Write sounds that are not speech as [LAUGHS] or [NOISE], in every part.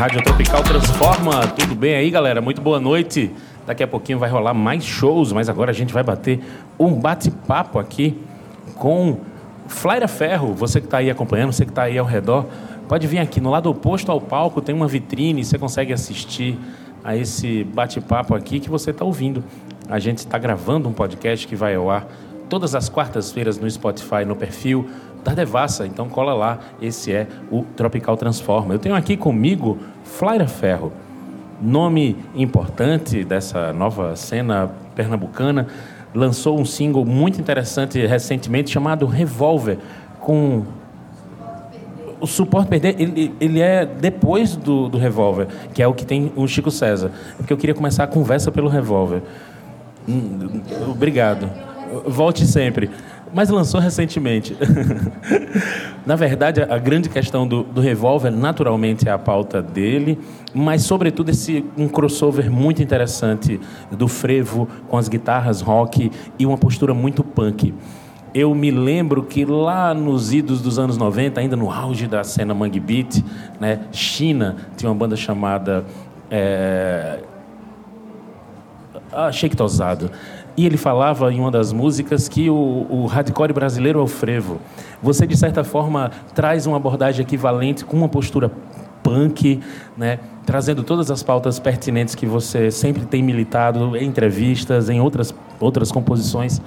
Rádio Tropical Transforma. Tudo bem aí, galera? Muito boa noite. Daqui a pouquinho vai rolar mais shows, mas agora a gente vai bater um bate-papo aqui com Flaira Ferro. Você que está aí acompanhando, você que está aí ao redor, pode vir aqui no lado oposto ao palco, tem uma vitrine, você consegue assistir a esse bate-papo aqui que você está ouvindo. A gente está gravando um podcast que vai ao ar todas as quartas-feiras no Spotify, no perfil da Devassa. Então cola lá, esse é o Tropical Transforma. Eu tenho aqui comigo Flaira Ferro, nome importante dessa nova cena pernambucana. Lançou um single muito interessante recentemente chamado Revolver, com o suporte perder, ele, ele é depois do, do revólver, que é o que tem o Chico César. Porque eu queria começar a conversa pelo revólver. Hum, obrigado. Volte sempre mas lançou recentemente. [LAUGHS] Na verdade, a grande questão do, do revólver, naturalmente, é a pauta dele, mas, sobretudo, esse um crossover muito interessante do frevo com as guitarras rock e uma postura muito punk. Eu me lembro que lá nos idos dos anos 90, ainda no auge da cena Mangue Beat, né, China tinha uma banda chamada é... ah, Shake Tosado. E ele falava em uma das músicas que o, o hardcore brasileiro é o frevo. Você, de certa forma, traz uma abordagem equivalente com uma postura punk, né? trazendo todas as pautas pertinentes que você sempre tem militado em entrevistas, em outras, outras composições.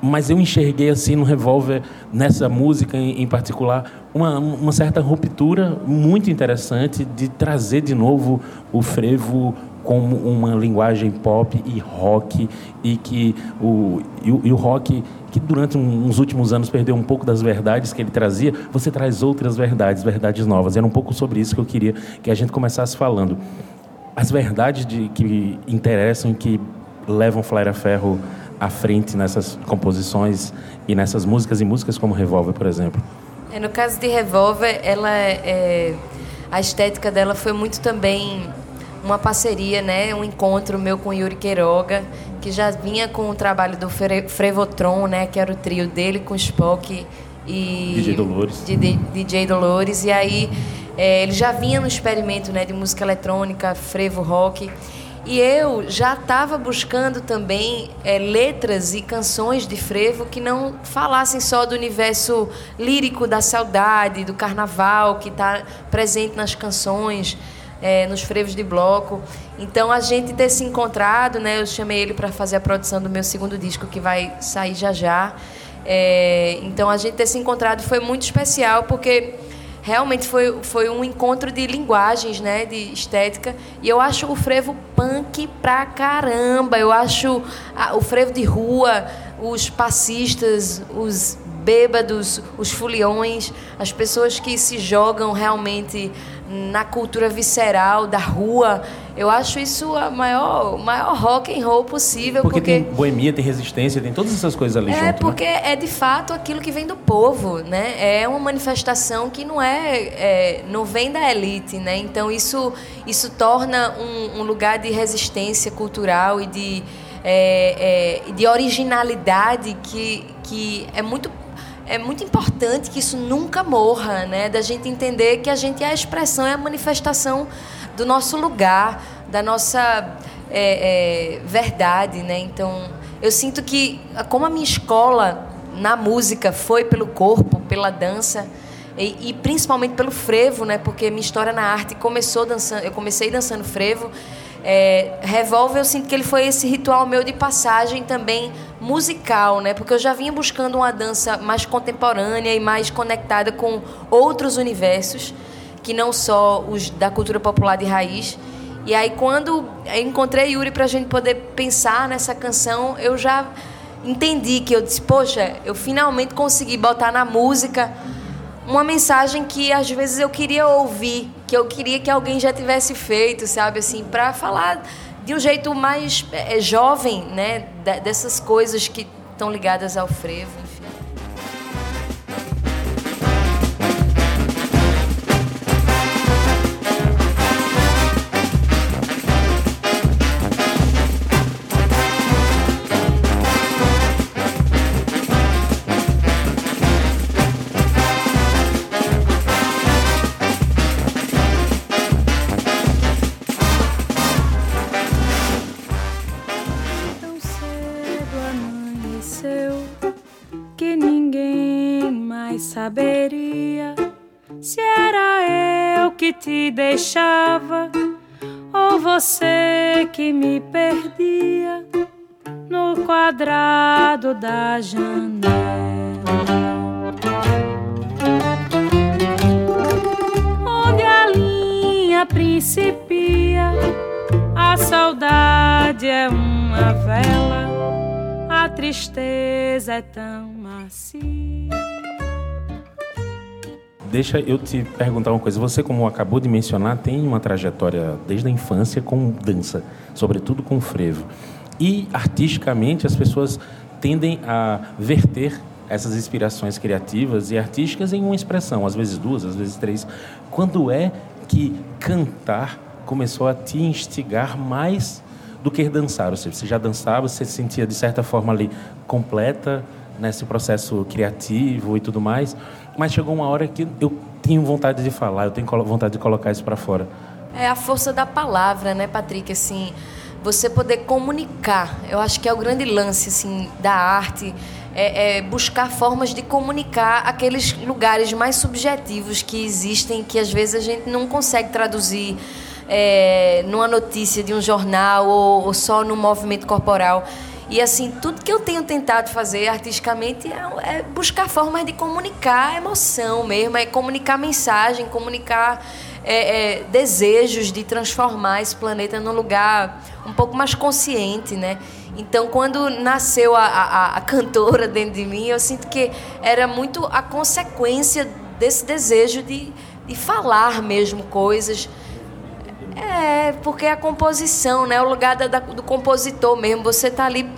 Mas eu enxerguei assim no Revolver, nessa música em, em particular, uma, uma certa ruptura muito interessante de trazer de novo o frevo como uma linguagem pop e rock e que o, e o, e o rock que durante uns últimos anos perdeu um pouco das verdades que ele trazia, você traz outras verdades, verdades novas. Era um pouco sobre isso que eu queria que a gente começasse falando. As verdades de, que interessam que levam Flaira Ferro à frente nessas composições e nessas músicas, e músicas como Revolver, por exemplo. É, no caso de Revolver, ela é, a estética dela foi muito também uma parceria, né, um encontro meu com Yuri Queiroga, que já vinha com o trabalho do Frevotron, né, que era o trio dele com Spock e DJ Dolores. DJ Dolores e aí é, ele já vinha no experimento, né, de música eletrônica, frevo rock. E eu já estava buscando também é, letras e canções de frevo que não falassem só do universo lírico da saudade, do carnaval, que está presente nas canções, é, nos frevos de bloco. Então a gente ter se encontrado, né? Eu chamei ele para fazer a produção do meu segundo disco que vai sair já já. É, então a gente ter se encontrado foi muito especial porque realmente foi, foi um encontro de linguagens, né, de estética. E eu acho o frevo punk pra caramba. Eu acho a, o frevo de rua, os passistas, os bêbados, os fuliões, as pessoas que se jogam realmente na cultura visceral da rua. Eu acho isso a maior, maior rock and roll possível. Porque, porque... tem boemia, tem resistência, tem todas essas coisas ali é junto. É porque né? é de fato aquilo que vem do povo, né? É uma manifestação que não é, é não vem da elite, né? Então isso isso torna um, um lugar de resistência cultural e de é, é, de originalidade que que é muito é muito importante que isso nunca morra, né? Da gente entender que a gente é a expressão, é a manifestação do nosso lugar, da nossa é, é, verdade, né? Então, eu sinto que, como a minha escola na música foi pelo corpo, pela dança, e, e, principalmente pelo frevo, né? Porque minha história na arte começou dançando, eu comecei dançando frevo. É, Revolve, eu sinto que ele foi esse ritual meu de passagem também musical, né? Porque eu já vinha buscando uma dança mais contemporânea e mais conectada com outros universos, que não só os da cultura popular de raiz. E aí, quando encontrei Yuri para a gente poder pensar nessa canção, eu já entendi que eu disse, poxa, eu finalmente consegui botar na música uma mensagem que às vezes eu queria ouvir, que eu queria que alguém já tivesse feito, sabe, assim, para falar de um jeito mais é, jovem, né, dessas coisas que estão ligadas ao frevo, saberia se era eu que te deixava ou você que me perdia no quadrado da janela. Onde a linha principia, a saudade é uma vela, a tristeza é tão macia. Deixa eu te perguntar uma coisa. Você, como acabou de mencionar, tem uma trajetória desde a infância com dança, sobretudo com frevo. E artisticamente as pessoas tendem a verter essas inspirações criativas e artísticas em uma expressão, às vezes duas, às vezes três. Quando é que cantar começou a te instigar mais do que dançar? Ou seja, você já dançava, você se sentia de certa forma ali completa nesse processo criativo e tudo mais, mas chegou uma hora que eu tinha vontade de falar, eu tenho vontade de colocar isso para fora. É a força da palavra, né, Patrick? Assim, você poder comunicar. Eu acho que é o grande lance assim da arte. É, é, buscar formas de comunicar aqueles lugares mais subjetivos que existem, que às vezes a gente não consegue traduzir é, numa notícia de um jornal ou, ou só no movimento corporal. E assim, tudo que eu tenho tentado fazer artisticamente é, é buscar formas de comunicar emoção mesmo, é comunicar mensagem, comunicar é, é, desejos de transformar esse planeta num lugar um pouco mais consciente, né? Então, quando nasceu a, a, a, cantora dentro de mim, eu sinto que era muito a consequência desse desejo de, de falar mesmo coisas é, porque a composição, né? O lugar da, do compositor mesmo. Você tá ali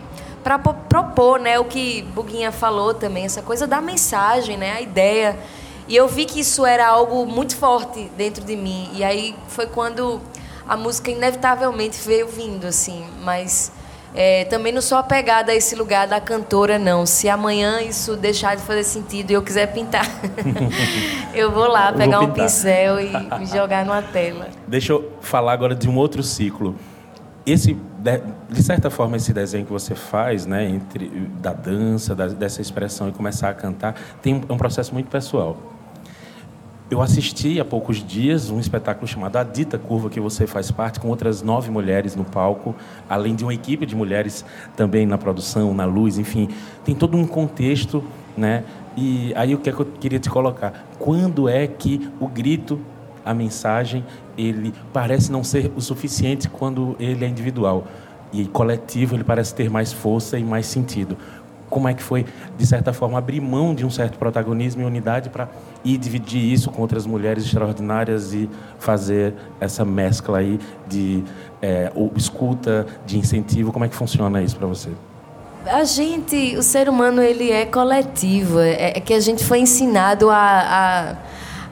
para propor, né? O que Buguinha falou também, essa coisa da mensagem, né? A ideia. E eu vi que isso era algo muito forte dentro de mim. E aí foi quando a música inevitavelmente veio vindo, assim. Mas é, também não sou apegada a esse lugar da cantora, não. Se amanhã isso deixar de fazer sentido e eu quiser pintar, [LAUGHS] eu vou lá pegar vou um pincel e me jogar numa tela. Deixa eu falar agora de um outro ciclo. Esse, de certa forma, esse desenho que você faz, né, entre da dança, da, dessa expressão e começar a cantar, tem um processo muito pessoal. Eu assisti há poucos dias um espetáculo chamado A Dita Curva, que você faz parte, com outras nove mulheres no palco, além de uma equipe de mulheres também na produção, na luz, enfim. Tem todo um contexto, né? E aí o que, é que eu queria te colocar? Quando é que o grito, a mensagem, ele parece não ser o suficiente quando ele é individual? E coletivo ele parece ter mais força e mais sentido como é que foi, de certa forma, abrir mão de um certo protagonismo e unidade para ir dividir isso com outras mulheres extraordinárias e fazer essa mescla aí de é, escuta, de incentivo. Como é que funciona isso para você? A gente, o ser humano, ele é coletivo. É, é que a gente foi ensinado a, a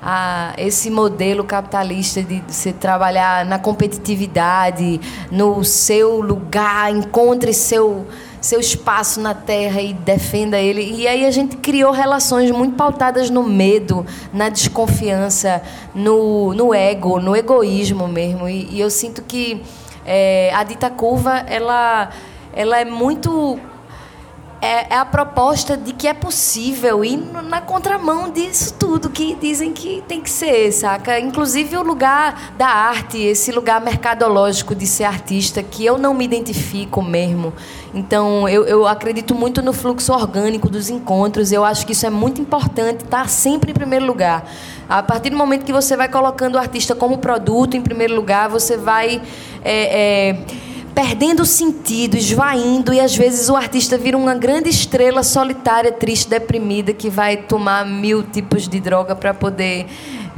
a esse modelo capitalista de você trabalhar na competitividade, no seu lugar, encontre seu seu espaço na terra e defenda ele. E aí a gente criou relações muito pautadas no medo, na desconfiança, no, no ego, no egoísmo mesmo. E, e eu sinto que é, a dita curva ela, ela é muito é, é, a proposta de que é possível ir na contramão disso tudo que dizem que tem que ser, saca? Inclusive o lugar da arte, esse lugar mercadológico de ser artista, que eu não me identifico mesmo. Então, eu, eu acredito muito no fluxo orgânico dos encontros, eu acho que isso é muito importante, tá sempre em primeiro lugar. A partir do momento que você vai colocando o artista como produto em primeiro lugar, você vai. É, é, perdendo o sentido, esvaindo, e às vezes o artista vira uma grande estrela solitária, triste, deprimida, que vai tomar mil tipos de droga para poder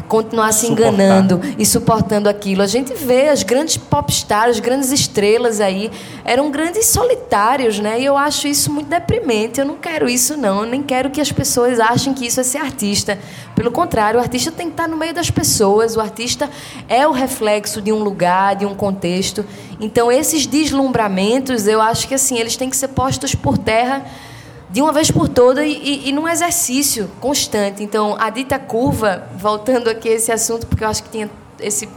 continuar se Suportar. enganando e suportando aquilo. A gente vê as grandes popstars, as grandes estrelas aí, eram grandes solitários, né? E eu acho isso muito deprimente. Eu não quero isso, não. Eu nem quero que as pessoas achem que isso é ser artista. Pelo contrário, o artista tem que estar no meio das pessoas. O artista é o reflexo de um lugar, de um contexto. Então, esses deslumbramentos, eu acho que assim, eles têm que ser postos por terra de uma vez por toda e, e, e, num exercício constante. Então, a dita curva, voltando aqui a esse assunto, porque eu acho que tinha esse,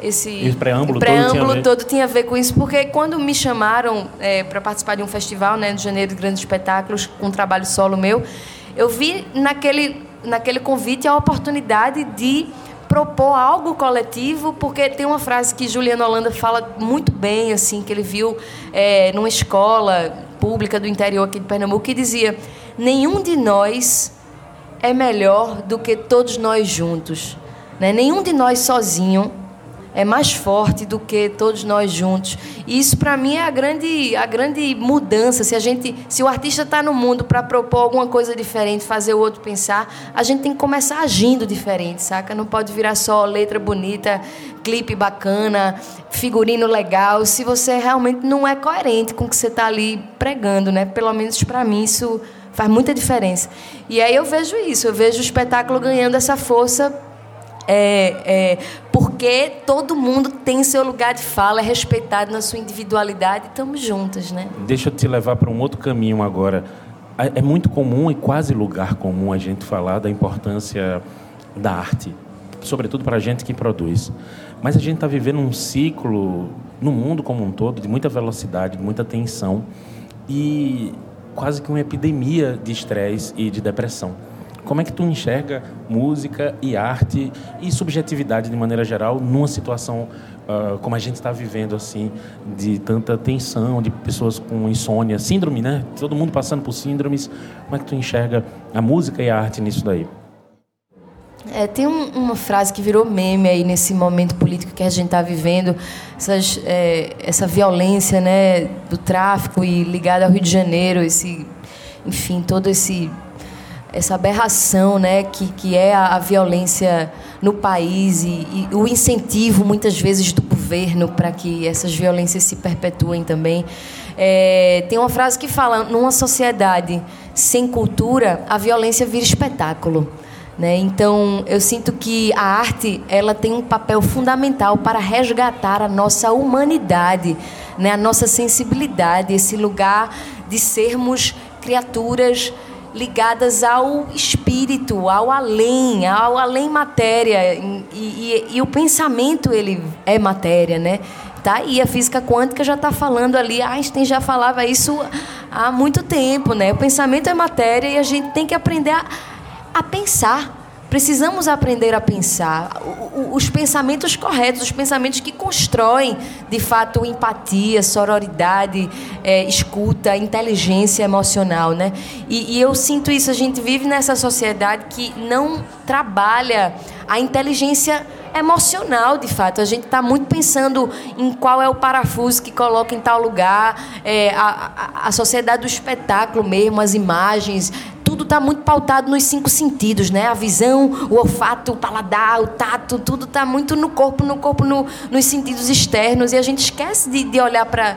esse Esse preâmbulo todo preâmbulo tinha a ver. todo tinha a ver com isso, porque quando me chamaram para participar de um festival, né, de janeiro de grandes espetáculos, com um trabalho solo meu, eu vi naquele, naquele convite a oportunidade de propor algo coletivo, porque tem uma frase que Juliano Holanda fala muito bem, assim, que ele viu é, numa escola pública do interior aqui de Pernambuco, que dizia: nenhum de nós é melhor do que todos nós juntos. Né? Nenhum de nós sozinho é mais forte do que todos nós juntos. E isso para mim é a grande, a grande mudança. Se a gente, se o artista está no mundo para propor alguma coisa diferente, fazer o outro pensar, a gente tem que começar agindo diferente, saca? Não pode virar só letra bonita, clipe bacana, figurino legal, se você realmente não é coerente com o que você está ali pregando, né? Pelo menos para mim isso faz muita diferença. E aí eu vejo isso, eu vejo o espetáculo ganhando essa força é, é, porque todo mundo tem seu lugar de fala, é respeitado na sua individualidade, estamos juntas, né? Deixa eu te levar para um outro caminho agora. É é muito comum e quase lugar comum a gente falar da importância da arte, sobretudo para a gente que produz. Mas a gente está vivendo um ciclo no mundo como um todo de muita velocidade, de muita tensão e quase que uma epidemia de estresse e de depressão. Como é que tu enxerga música e arte e subjetividade de maneira geral numa situação ah, como a gente está vivendo assim de tanta tensão, de pessoas com insônia, síndrome, né? Todo mundo passando por síndromes. Como é que tu enxerga a música e a arte nisso daí? É, tem um- uma frase que virou meme aí nesse momento político que a gente está vivendo, essas, é, essa violência né, do tráfico e ligada ao Rio de Janeiro, esse, enfim, todo esse essa aberração né, que, que é a, a violência no país e, e o incentivo, muitas vezes, do governo para que essas violências se perpetuem também. É, tem uma frase que fala: numa sociedade sem cultura, a violência vira espetáculo. Né? Então, eu sinto que a arte ela tem um papel fundamental para resgatar a nossa humanidade, né? a nossa sensibilidade, esse lugar de sermos criaturas ligadas ao espírito, ao além, ao além matéria. E, e- e o pensamento ele é matéria, né? Tá aí a física quântica já está falando ali, Einstein já falava isso há muito tempo, né? O pensamento é matéria e a gente tem que aprender a, a pensar. Precisamos aprender a pensar os pensamentos corretos, os pensamentos que constroem, de fato, empatia, sororidade, eh, escuta, inteligência emocional, né? E, e eu sinto isso. A gente vive nessa sociedade que não trabalha a inteligência emocional, de fato. A gente está muito pensando em qual é o parafuso que coloca em tal lugar, eh, a, a, a sociedade do espetáculo mesmo, as imagens, tudo está muito pautado nos cinco sentidos, né? A visão, o olfato, o paladar, o tato, tudo está muito no corpo, no corpo, no- nos sentidos externos e a gente esquece de, de olhar para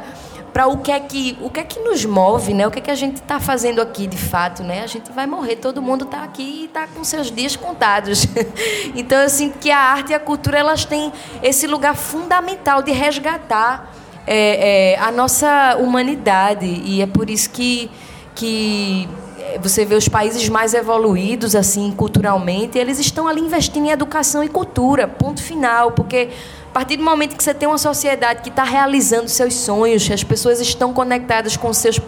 para o que é que o que é que nos move, né? O que é que a gente está fazendo aqui de fato, né? A gente vai morrer, todo mundo está aqui e está com seus dias contados. [LAUGHS] então eu sinto que a arte e a cultura elas têm esse lugar fundamental de resgatar é, é, a nossa humanidade e é por isso que que você vê os países mais evoluídos assim culturalmente, eles estão ali investindo em educação e cultura, ponto final, porque a partir do momento que você tem uma sociedade que está realizando seus sonhos, as pessoas estão conectadas com seus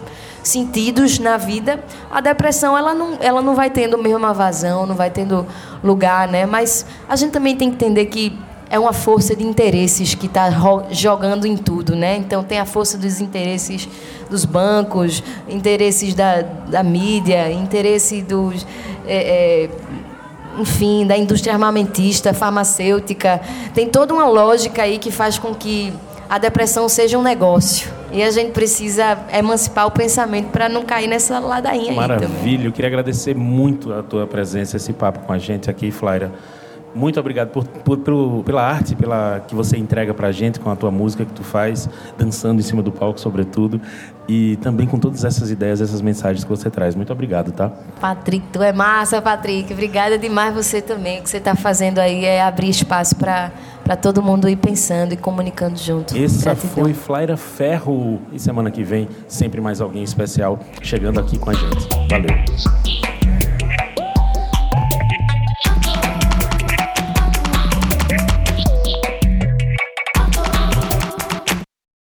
sentidos na vida, a depressão ela não, ela não vai tendo mesmo uma vazão, não vai tendo lugar, né? Mas a gente também tem que entender que é uma força de interesses que está jogando em tudo, né? Então tem a força dos interesses dos bancos, interesses da, da mídia, interesse dos, é, é, enfim, da indústria armamentista, farmacêutica. Tem toda uma lógica aí que faz com que a depressão seja um negócio. E a gente precisa emancipar o pensamento para não cair nessa ladainha aí. Maravilha, eu queria agradecer muito a tua presença, esse papo com a gente aqui, Flaira. Muito obrigado por, por- pelo- pela arte pela, que você entrega pra gente, com a tua música que tu faz, dançando em cima do palco, sobretudo, e também com todas essas ideias, essas mensagens que você traz. Muito obrigado, tá? Patrick, tu é massa, Patrick. Obrigada demais você também. O que você está fazendo aí é abrir espaço para todo mundo ir pensando e comunicando junto. Essa Gratidão. foi Flaira Ferro. E semana que vem, sempre mais alguém especial chegando aqui com a gente. Valeu.